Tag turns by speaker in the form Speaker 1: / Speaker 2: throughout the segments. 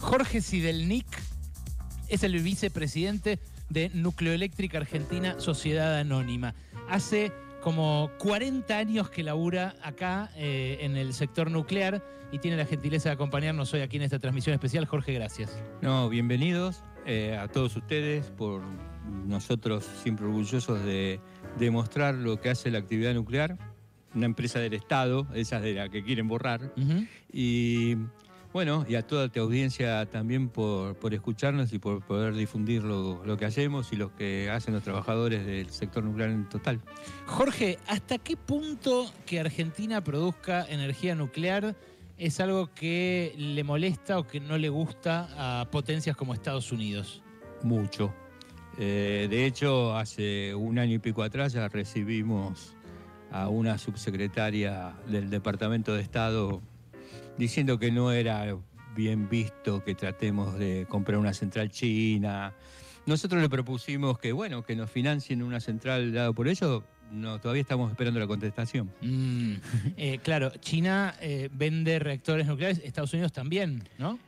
Speaker 1: Jorge Sidelnik es el vicepresidente de Nucleoeléctrica Argentina Sociedad Anónima. Hace como 40 años que labura acá eh, en el sector nuclear y tiene la gentileza de acompañarnos hoy aquí en esta transmisión especial. Jorge, gracias.
Speaker 2: No, bienvenidos eh, a todos ustedes, por nosotros siempre orgullosos de demostrar lo que hace la actividad nuclear, una empresa del Estado, esas de la que quieren borrar, y bueno, y a toda tu audiencia también por, escucharnos y por poder difundir lo, que hacemos y lo que hacen los trabajadores del sector nuclear en total.
Speaker 1: Jorge, ¿hasta qué punto que Argentina produzca energía nuclear es algo que le molesta o que no le gusta a potencias como Estados Unidos?
Speaker 2: Mucho. Eh, de hecho, hace un año y pico atrás ya recibimos a una subsecretaria del Departamento de Estado diciendo que no era bien visto que tratemos de comprar una central china. Nosotros le propusimos que, bueno, que nos financien una central dado por ello. No, todavía estamos esperando la contestación.
Speaker 1: Mm, eh, claro, China eh, vende reactores nucleares, Estados Unidos también, ¿no?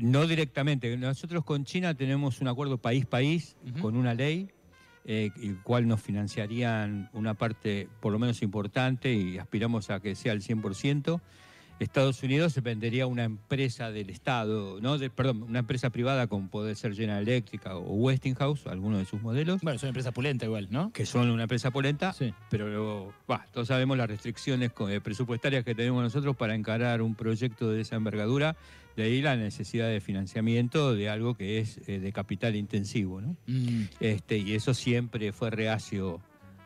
Speaker 2: No directamente. Nosotros con China tenemos un acuerdo país-país con una ley, eh, el cual nos financiarían una parte por lo menos importante y aspiramos a que sea el 100%. Estados Unidos vendería una empresa del Estado, ¿no? perdón, una empresa privada como puede ser General Electric o Westinghouse, alguno de sus modelos.
Speaker 1: Bueno, son empresas pulenta igual, ¿no?
Speaker 2: Que son una empresa polenta, sí. pero todos sabemos las restricciones eh, presupuestarias que tenemos nosotros para encarar un proyecto de esa envergadura, de ahí la necesidad de financiamiento de algo que es eh, de capital intensivo, ¿no? Mm. Este, y eso siempre fue reacio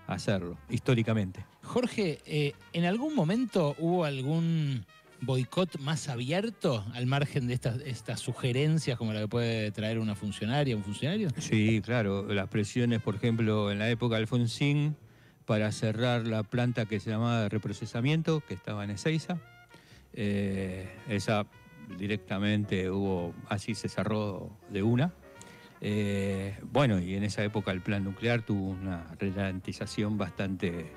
Speaker 2: hacerlo, históricamente.
Speaker 1: Jorge, eh, ¿en algún momento hubo algún boicot más abierto al margen de estas, estas sugerencias como la que puede traer una funcionaria, un funcionario?
Speaker 2: Sí, claro. Las presiones, por ejemplo, en la época de Alfonsín, para cerrar la planta que se llamaba de reprocesamiento, que estaba en Ezeiza. Eh, esa directamente hubo, así se cerró de una. Eh, bueno, y en esa época el plan nuclear tuvo una ralentización bastante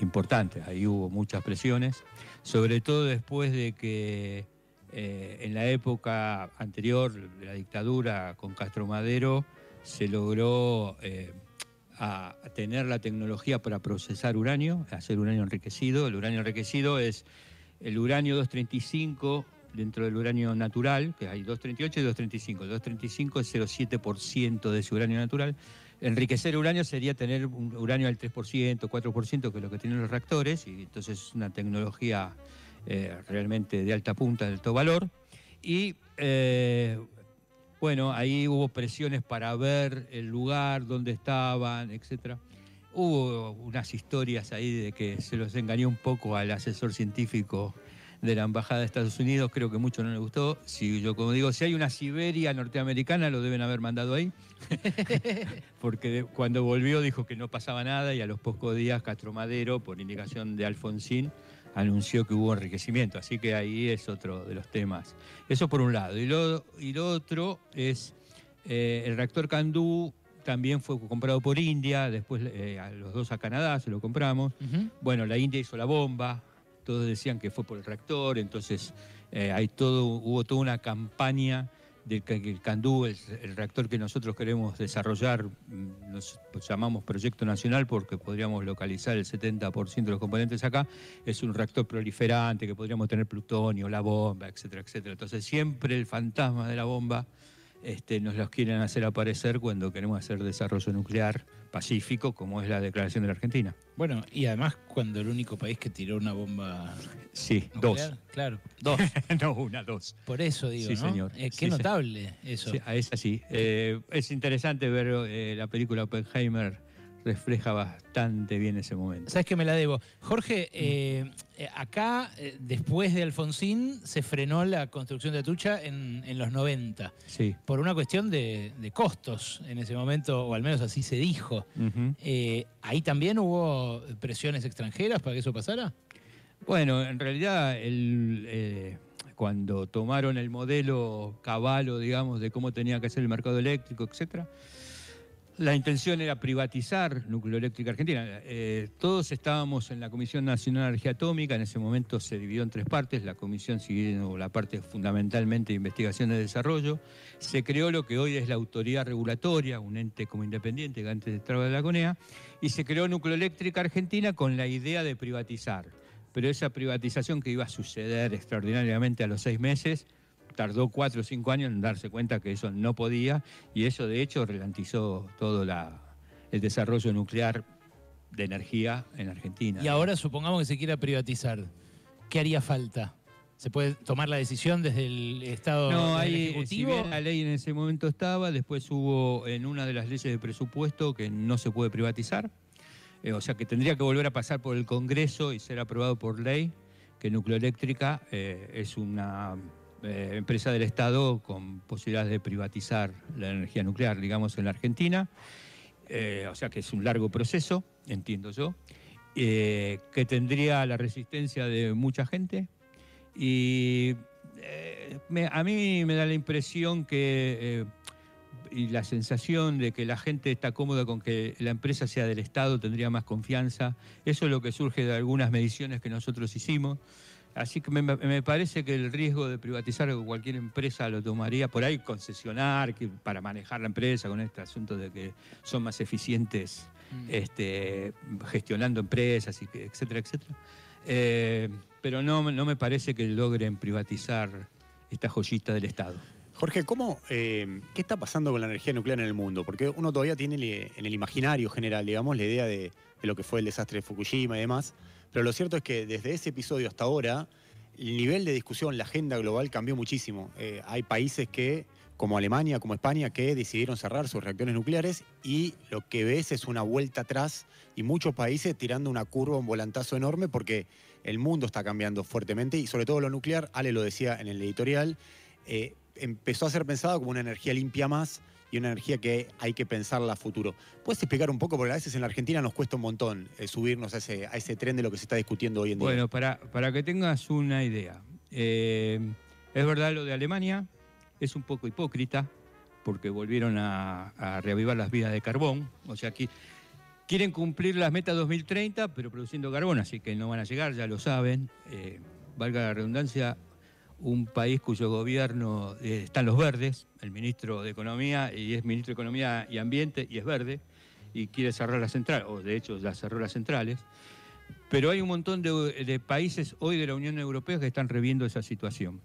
Speaker 2: importante. Ahí hubo muchas presiones sobre todo después de que eh, en la época anterior de la dictadura con Castro Madero se logró eh, tener la tecnología para procesar uranio, hacer uranio enriquecido. El uranio enriquecido es el uranio 235 dentro del uranio natural, que hay 238 y 235. El 235 es 0,7% de ese uranio natural. Enriquecer uranio sería tener un uranio al 3%, 4%, que es lo que tienen los reactores, y entonces es una tecnología eh, realmente de alta punta, de alto valor. Y eh, bueno, ahí hubo presiones para ver el lugar, dónde estaban, etc. Hubo unas historias ahí de que se los engañó un poco al asesor científico de la Embajada de Estados Unidos, creo que mucho no le gustó. Si yo como digo, si hay una Siberia norteamericana, lo deben haber mandado ahí. Porque cuando volvió dijo que no pasaba nada y a los pocos días Castro Madero, por indicación de Alfonsín, anunció que hubo enriquecimiento. Así que ahí es otro de los temas. Eso por un lado. Y lo, y lo otro es eh, el reactor Candú también fue comprado por India, después eh, a los dos a Canadá se lo compramos. Bueno, la India hizo la bomba, todos decían que fue por el reactor, entonces eh, hay todo, hubo toda una campaña de que el Candú, el, el, reactor que nosotros queremos desarrollar, mm, nos llamamos Proyecto Nacional porque podríamos localizar el 70% de los componentes acá, es un reactor proliferante que podríamos tener plutonio, la bomba, etcétera, etcétera. Entonces siempre el fantasma de la bomba este, nos los quieren hacer aparecer cuando queremos hacer desarrollo nuclear pacífico, como es la declaración de la Argentina.
Speaker 1: Bueno, y además cuando el único país que tiró una bomba.
Speaker 2: Sí, dos.
Speaker 1: Claro, dos.
Speaker 2: no, una, dos.
Speaker 1: Por eso digo, sí, señor. Eh, qué notable eso.
Speaker 2: Sí, es así. Eh, es interesante ver eh, la película Oppenheimer refleja bastante bien ese momento.
Speaker 1: Sabes que me la debo. Jorge, eh, eh, acá, eh, después de Alfonsín, se frenó la construcción de Atucha en, los 90.
Speaker 2: Sí.
Speaker 1: Por una cuestión de, costos en ese momento, o al menos así se dijo. ¿Ahí también hubo presiones extranjeras para que eso pasara?
Speaker 2: Bueno, en realidad cuando tomaron el modelo caballo, digamos, de cómo tenía que ser el mercado eléctrico, etcétera, la intención era privatizar Nucleoeléctrica Argentina. Eh, todos estábamos en la Comisión Nacional de Energía Atómica, en ese momento se dividió en tres partes, la comisión siguiendo la parte fundamentalmente de investigación y desarrollo. Se creó lo que hoy es la autoridad regulatoria, un ente como independiente que antes estaba de la CONEA, y se creó Nucleoeléctrica Argentina con la idea de privatizar. Pero esa privatización que iba a suceder extraordinariamente a los seis meses, tardó cuatro o cinco años en darse cuenta que eso no podía y eso de hecho ralentizó todo el desarrollo nuclear de energía en Argentina.
Speaker 1: Y ahora supongamos que se quiera privatizar, ¿qué haría falta? ¿Se puede tomar la decisión desde el Estado
Speaker 2: no, hay, Ejecutivo? Si bien la ley en ese momento estaba, después hubo en una de las leyes de presupuesto que no se puede privatizar, eh, o sea que tendría que volver a pasar por el Congreso y ser aprobado por ley, que Nucleoeléctrica eh, es una eh, empresa del Estado con posibilidades de privatizar la energía nuclear, digamos, en la Argentina. Eh, o sea que es un largo proceso, entiendo yo, eh, que tendría la resistencia de mucha gente. Y a mí me da la impresión que y la sensación de que la gente está cómoda con que la empresa sea del Estado, tendría más confianza. Eso es lo que surge de algunas mediciones que nosotros hicimos. Así que me, parece que el riesgo de privatizar cualquier empresa lo tomaría por ahí concesionar para manejar la empresa con este asunto de que son más eficientes mm. este, gestionando empresas, y etcétera, etcétera. Eh, pero no, no me parece que logren privatizar esta joyita del Estado.
Speaker 3: Jorge, ¿cómo, eh, ¿qué está pasando con la energía nuclear en el mundo? Porque uno todavía tiene en el imaginario general, digamos, la idea de, de lo que fue el desastre de Fukushima y demás. Pero lo cierto es que desde ese episodio hasta ahora, el nivel de discusión, la agenda global cambió muchísimo. Eh, hay países que, como Alemania, como España, que decidieron cerrar sus reactores nucleares y lo que ves es una vuelta atrás y muchos países tirando una curva, un volantazo enorme porque el mundo está cambiando fuertemente y sobre todo lo nuclear, Ale lo decía en el editorial, eh, empezó a ser pensado como una energía limpia más y una energía que hay que pensarla a futuro. ¿Puedes explicar un poco? Porque a veces en la Argentina nos cuesta un montón eh, subirnos a ese, a ese tren de lo que se está discutiendo hoy en día.
Speaker 2: Bueno, para, para que tengas una idea, eh, es verdad lo de Alemania, es un poco hipócrita, porque volvieron a, reavivar las vidas de carbón, o sea, aquí quieren cumplir las metas 2030, pero produciendo carbón, así que no van a llegar, ya lo saben. Eh, valga la redundancia, un país cuyo gobierno eh, están los verdes, el ministro de Economía y es ministro de Economía y Ambiente y es verde y quiere cerrar las centrales, o de hecho ya cerró las centrales, pero hay un montón de, países hoy de la Unión Europea que están reviendo esa situación.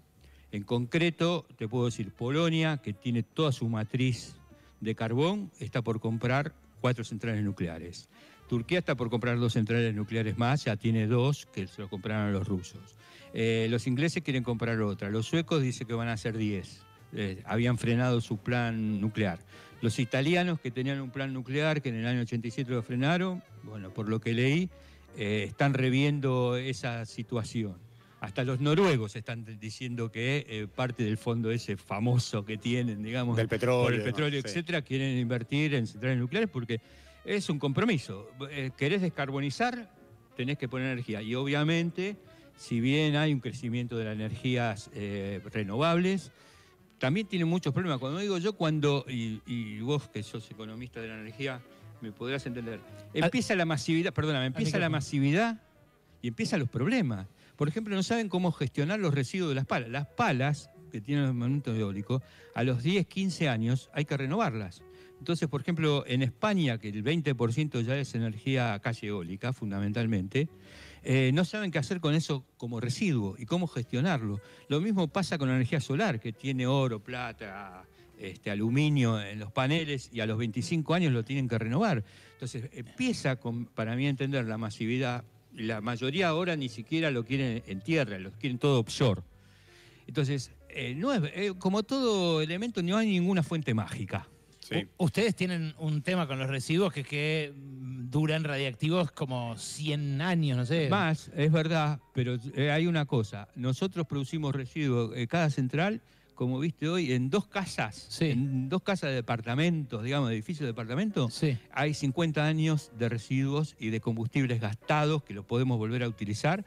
Speaker 2: En concreto, te puedo decir, Polonia, que tiene toda su matriz de carbón, está por comprar cuatro centrales nucleares. Turquía está por comprar dos centrales nucleares más, ya tiene dos que se lo compraron a los rusos. Eh, los ingleses quieren comprar otra. Los suecos dicen que van a ser 10. Eh, habían frenado su plan nuclear. Los italianos que tenían un plan nuclear, que en el año 87 lo frenaron, bueno, por lo que leí, eh, están reviendo esa situación. Hasta los noruegos están diciendo que parte del fondo ese famoso que tienen, digamos,
Speaker 3: del petróleo,
Speaker 2: por el petróleo, etcétera, quieren invertir en centrales nucleares porque es un compromiso. querés descarbonizar, tenés que poner energía. Y obviamente si bien hay un crecimiento de las energías eh, renovables, también tiene muchos problemas. Cuando digo yo, cuando, y, vos que sos economista de la energía, me podrás entender, empieza la masividad, perdóname, empieza la masividad y empiezan los problemas. Por ejemplo, no saben cómo gestionar los residuos de las palas. Las palas que tienen el monumento eólico, a los 10, 15 años hay que renovarlas. Entonces, por ejemplo, en España, que el 20% ya es energía casi eólica, fundamentalmente, eh, no saben qué hacer con eso como residuo y cómo gestionarlo. Lo mismo pasa con la energía solar, que tiene oro, plata, este, aluminio en los paneles y a los 25 años lo tienen que renovar. Entonces empieza, para mí entender, la masividad. La mayoría ahora ni siquiera lo quieren en tierra, lo quieren todo offshore. Entonces, eh, no es, eh, como todo elemento, no hay ninguna fuente mágica.
Speaker 1: Ustedes tienen un tema con los residuos que, que duran radiactivos como 100 años, no sé.
Speaker 2: Más, es verdad, pero eh, hay una cosa. Nosotros producimos residuos, eh, cada central, como viste hoy, en dos casas, en dos casas de departamentos, digamos, de edificios de departamentos, hay 50 años de residuos y de combustibles gastados que los podemos volver a utilizar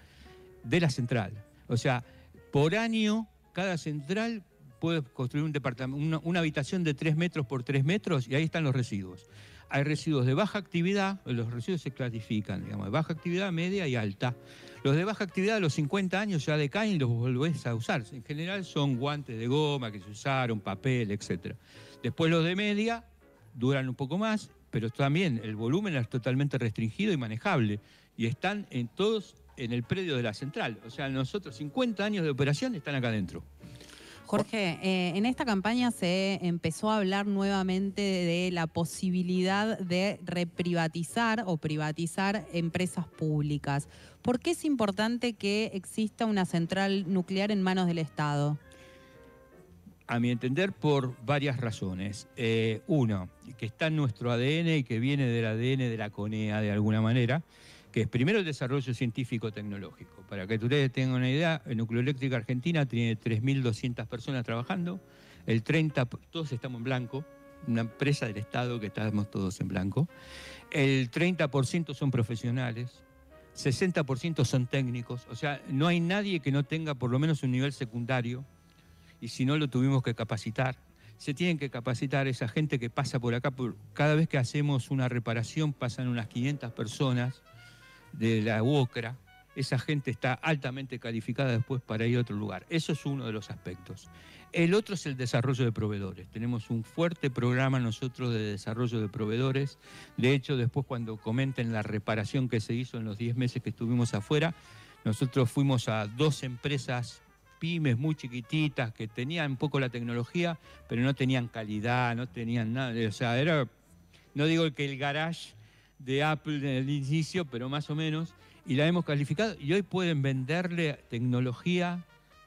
Speaker 2: de la central. O sea, por año, cada central puede construir una, habitación de 3 metros por 3 metros y ahí están los residuos. Hay residuos de baja actividad, los residuos se clasifican, digamos, de baja actividad, media y alta. Los de baja actividad a los 50 años ya decaen y los volvés a usar. En general son guantes de goma que se usaron, papel, etc. Después los de media duran un poco más, pero también el volumen es totalmente restringido y manejable. Y están en todos en el predio de la central. O sea, nosotros 50 años de operación están acá adentro.
Speaker 4: Jorge, eh, en esta campaña se empezó a hablar nuevamente de la posibilidad de reprivatizar o privatizar empresas públicas. ¿Por qué es importante que exista una central nuclear en manos del Estado?
Speaker 2: A mi entender, por varias razones. Eh, uno, que está en nuestro ADN y que viene del ADN de la CONEA de alguna manera que es primero el desarrollo científico-tecnológico. Para que ustedes tengan una idea, Nucleoeléctrica Argentina tiene 3.200 personas trabajando, el 30, todos estamos en blanco, una empresa del Estado que estamos todos en blanco, el 30% son profesionales, 60% son técnicos, o sea, no hay nadie que no tenga por lo menos un nivel secundario, y si no lo tuvimos que capacitar. Se tienen que capacitar esa gente que pasa por acá, cada vez que hacemos una reparación pasan unas 500 personas, de la UOCRA, esa gente está altamente calificada después para ir a otro lugar. Eso es uno de los aspectos. El otro es el desarrollo de proveedores. Tenemos un fuerte programa nosotros de desarrollo de proveedores. De hecho, después cuando comenten la reparación que se hizo en los 10 meses que estuvimos afuera, nosotros fuimos a dos empresas pymes muy chiquititas que tenían un poco la tecnología, pero no tenían calidad, no tenían nada. O sea, era, no digo que el garage de Apple en el inicio, pero más o menos, y la hemos calificado y hoy pueden venderle tecnología,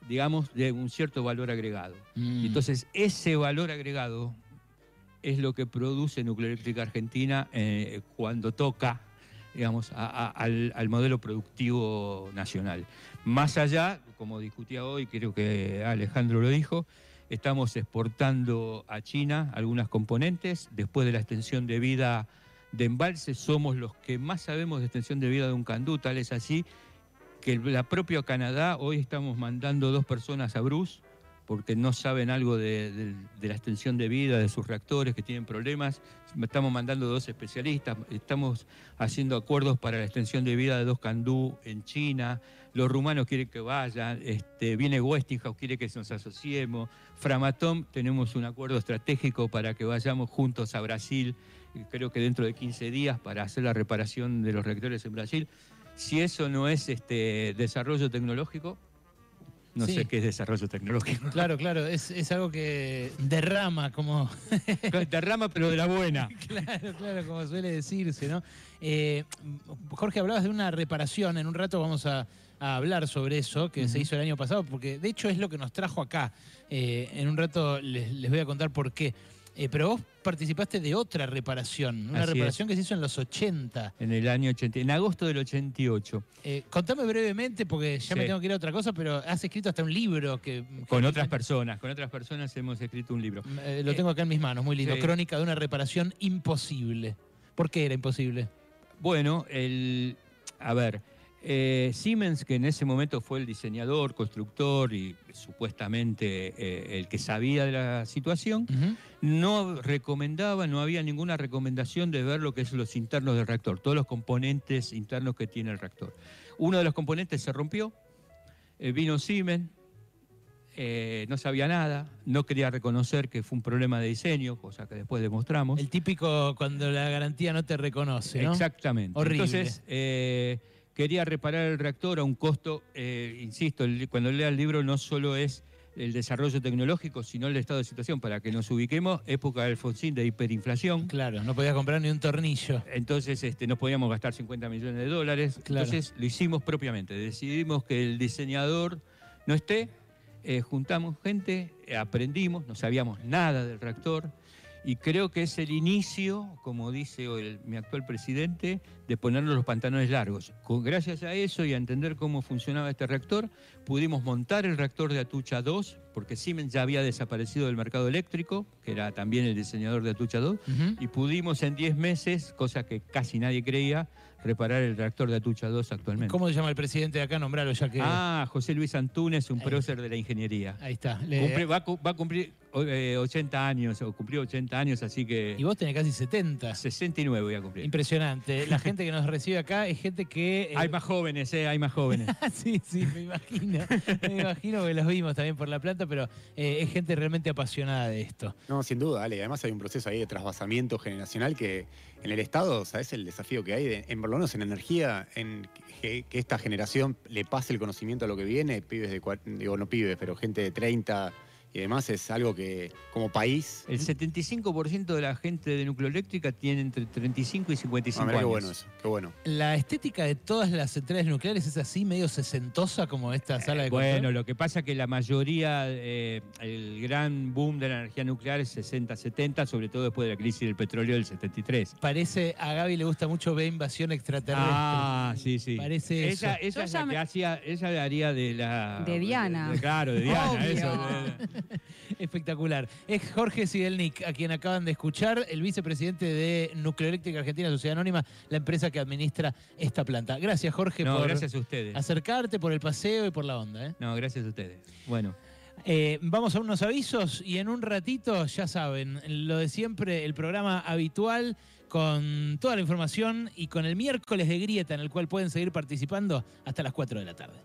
Speaker 2: digamos, de un cierto valor agregado. Mm. Entonces, ese valor agregado es lo que produce Nucleoeléctrica Argentina eh, cuando toca, digamos, al, al, modelo productivo nacional. Más allá, como discutía hoy, creo que Alejandro lo dijo, estamos exportando a China algunas componentes después de la extensión de vida de embalse somos los que más sabemos de extensión de vida de un candú, tal es así que la propia Canadá, hoy estamos mandando dos personas a Bruce porque no saben algo de, la extensión de vida de sus reactores que tienen problemas. Estamos mandando dos especialistas, estamos haciendo acuerdos para la extensión de vida de dos Candú en China. Los rumanos quieren que vayan, este, viene Westinghouse, quiere que nos asociemos. Framatom, tenemos un acuerdo estratégico para que vayamos juntos a Brasil creo que dentro de 15 días para hacer la reparación de los reactores en Brasil. Si eso no es este desarrollo tecnológico, no sé qué es desarrollo tecnológico.
Speaker 1: Claro, claro, es, algo que derrama como...
Speaker 2: derrama pero de la buena.
Speaker 1: claro, claro, como suele decirse, ¿no? Eh, Jorge, hablabas de una reparación, en un rato vamos a, hablar sobre eso que se hizo el año pasado, porque de hecho es lo que nos trajo acá. Eh, en un rato les voy a contar por qué. Eh, pero vos participaste de otra reparación, una reparación que se hizo en los 80.
Speaker 2: En el año 80, en agosto del 88.
Speaker 1: Eh, contame brevemente, porque ya me tengo que ir a otra cosa, pero has escrito hasta un libro que...
Speaker 2: Con otras personas, con otras personas hemos escrito un libro.
Speaker 1: Eh, lo tengo acá en mis manos, muy lindo. Crónica de una reparación imposible. ¿Por qué era imposible?
Speaker 2: Bueno, el... A ver, eh, Siemens, que en ese momento fue el diseñador, constructor y supuestamente eh, el que sabía de la situación, no recomendaba, no había ninguna recomendación de ver lo que es los internos del reactor, todos los componentes internos que tiene el reactor. Uno de los componentes se rompió, eh, vino Siemens, no sabía nada, no quería reconocer que fue un problema de diseño, cosa que después demostramos.
Speaker 1: El típico cuando la garantía no te reconoce, ¿no?
Speaker 2: Exactamente.
Speaker 1: Horrible.
Speaker 2: Entonces, quería reparar el reactor a un costo, eh, insisto, cuando lea el libro no solo es el desarrollo tecnológico, sino el estado de situación. Para que nos ubiquemos, época del Alfonsín de hiperinflación.
Speaker 1: Claro, no podías comprar ni un tornillo.
Speaker 2: Entonces este, no podíamos gastar 50 millones de dólares. Entonces lo hicimos propiamente. Decidimos que el diseñador no esté, eh, juntamos gente, aprendimos, no sabíamos nada del reactor y creo que es el inicio, como dice mi actual presidente, de ponernos los pantalones largos. gracias a eso y a entender cómo funcionaba este reactor, pudimos montar el reactor de Atucha 2, porque Siemens ya había desaparecido del mercado eléctrico, que era también el diseñador de Atucha 2, y pudimos en 10 meses, cosa que casi nadie creía, reparar el reactor de Atucha 2 actualmente.
Speaker 1: ¿Cómo se llama el presidente de acá? Nombrarlo ya que...
Speaker 2: Ah, José Luis Antúnez, un prócer de la ingeniería.
Speaker 1: Ahí está.
Speaker 2: va, a cumplir 80 años, o cumplió 80 años, así que
Speaker 1: Y vos tenés casi 70.
Speaker 2: 69 voy a cumplir.
Speaker 1: Impresionante. La gente que nos recibe acá es gente que. eh,
Speaker 2: Hay más jóvenes, eh, hay más jóvenes.
Speaker 1: sí, sí, me imagino. Me imagino que los vimos también por la planta, pero eh, es gente realmente apasionada de esto.
Speaker 3: No, sin duda, Ale. Además hay un proceso ahí de trasvasamiento generacional que en el Estado, ¿sabes el desafío que hay? de- en por lo menos en energía, en que, que esta generación le pase el conocimiento a lo que viene, pibes de, digo, no pibes, pero gente de 30 y demás, es algo que como país...
Speaker 2: El 75% de la gente de nucleoeléctrica tiene entre 35 y 55
Speaker 3: Ah, mirá qué
Speaker 2: años.
Speaker 3: bueno eso, qué bueno.
Speaker 1: La estética de todas las centrales nucleares es así, medio sesentosa como esta sala de
Speaker 2: Eh, Bueno,
Speaker 1: control.
Speaker 2: lo que pasa es que la mayoría, eh, el gran boom de la energía nuclear es 60-70, sobre todo después de la crisis del petróleo del 73.
Speaker 1: Parece, a Gaby le gusta mucho ver invasión extraterrestre.
Speaker 2: Ah, sí, sí.
Speaker 1: Parece
Speaker 2: ella,
Speaker 1: eso.
Speaker 2: es la
Speaker 4: me-
Speaker 2: que hacía, ella le haría de la...
Speaker 4: De Diana.
Speaker 2: de- claro, de Diana,
Speaker 4: Obvio.
Speaker 2: eso. de-
Speaker 1: Espectacular. Es Jorge Sidelnik, a quien acaban de escuchar, el vicepresidente de Nucleoeléctrica Argentina Sociedad Anónima, la empresa que administra esta planta. Gracias, Jorge,
Speaker 2: No,
Speaker 1: por
Speaker 2: gracias a ustedes.
Speaker 1: acercarte, por el paseo y por la onda. ¿eh?
Speaker 2: No, gracias a ustedes. Bueno.
Speaker 1: Eh, vamos a unos avisos y en un ratito, ya saben, lo de siempre, el programa habitual con toda la información y con el miércoles de grieta en el cual pueden seguir participando hasta las 4 de la tarde.